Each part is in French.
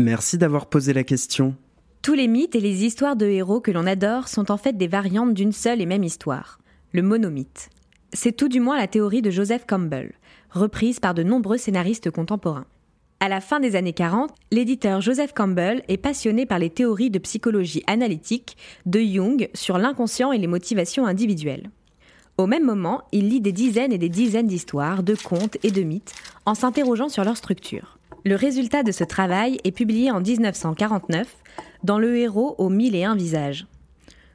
Merci d'avoir posé la question. Tous les mythes et les histoires de héros que l'on adore sont en fait des variantes d'une seule et même histoire, le monomythe. C'est tout du moins la théorie de Joseph Campbell, reprise par de nombreux scénaristes contemporains. À la fin des années 40, l'éditeur Joseph Campbell est passionné par les théories de psychologie analytique de Jung sur l'inconscient et les motivations individuelles. Au même moment, il lit des dizaines et des dizaines d'histoires, de contes et de mythes en s'interrogeant sur leur structure. Le résultat de ce travail est publié en 1949 dans Le héros aux mille et un visages.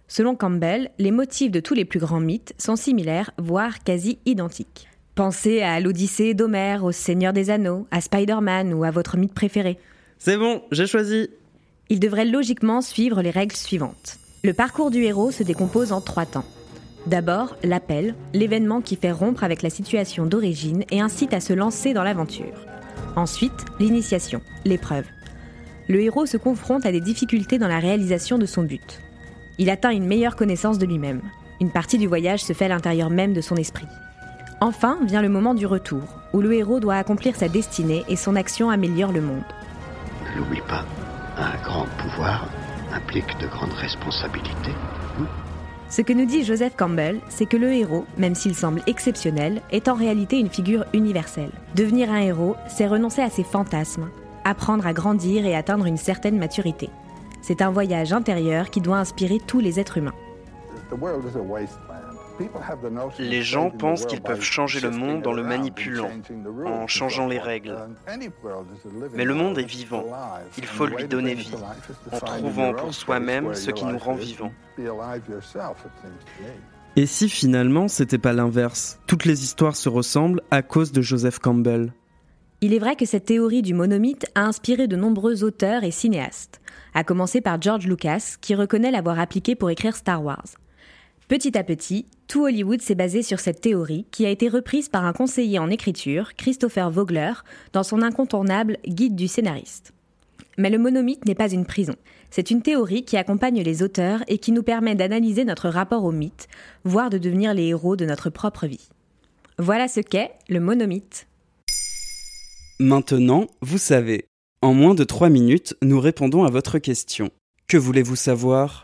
Selon Campbell, les motifs de tous les plus grands mythes sont similaires, voire quasi identiques. Pensez à l'Odyssée d'Homère, au Seigneur des Anneaux, à Spider-Man ou à votre mythe préféré. C'est bon, j'ai choisi. Il devrait logiquement suivre les règles suivantes. Le parcours du héros se décompose en trois temps. D'abord, l'appel, l'événement qui fait rompre avec la situation d'origine et incite à se lancer dans l'aventure. Ensuite, l'initiation, l'épreuve. Le héros se confronte à des difficultés dans la réalisation de son but. Il atteint une meilleure connaissance de lui-même. Une partie du voyage se fait à l'intérieur même de son esprit. Enfin vient le moment du retour, où le héros doit accomplir sa destinée et son action améliore le monde. Ne l'oublie pas, un grand pouvoir implique de grandes responsabilités. Ce que nous dit Joseph Campbell, c'est que le héros, même s'il semble exceptionnel, est en réalité une figure universelle. Devenir un héros, c'est renoncer à ses fantasmes, apprendre à grandir et atteindre une certaine maturité. C'est un voyage intérieur qui doit inspirer tous les êtres humains. Les gens pensent qu'ils peuvent changer le monde en le manipulant, en changeant les règles. Mais le monde est vivant. Il faut lui donner vie, en trouvant pour soi-même ce qui nous rend vivants. Et si finalement c'était pas l'inverse? Toutes les histoires se ressemblent à cause de Joseph Campbell. Il est vrai que cette théorie du monomythe a inspiré de nombreux auteurs et cinéastes, à commencer par George Lucas, qui reconnaît l'avoir appliqué pour écrire Star Wars. Petit à petit, tout Hollywood s'est basé sur cette théorie qui a été reprise par un conseiller en écriture, Christopher Vogler, dans son incontournable Guide du scénariste. Mais le monomythe n'est pas une prison. C'est une théorie qui accompagne les auteurs et qui nous permet d'analyser notre rapport au mythe, voire de devenir les héros de notre propre vie. Voilà ce qu'est le monomythe. Maintenant, vous savez. En moins de 3 minutes, nous répondons à votre question. Que voulez-vous savoir?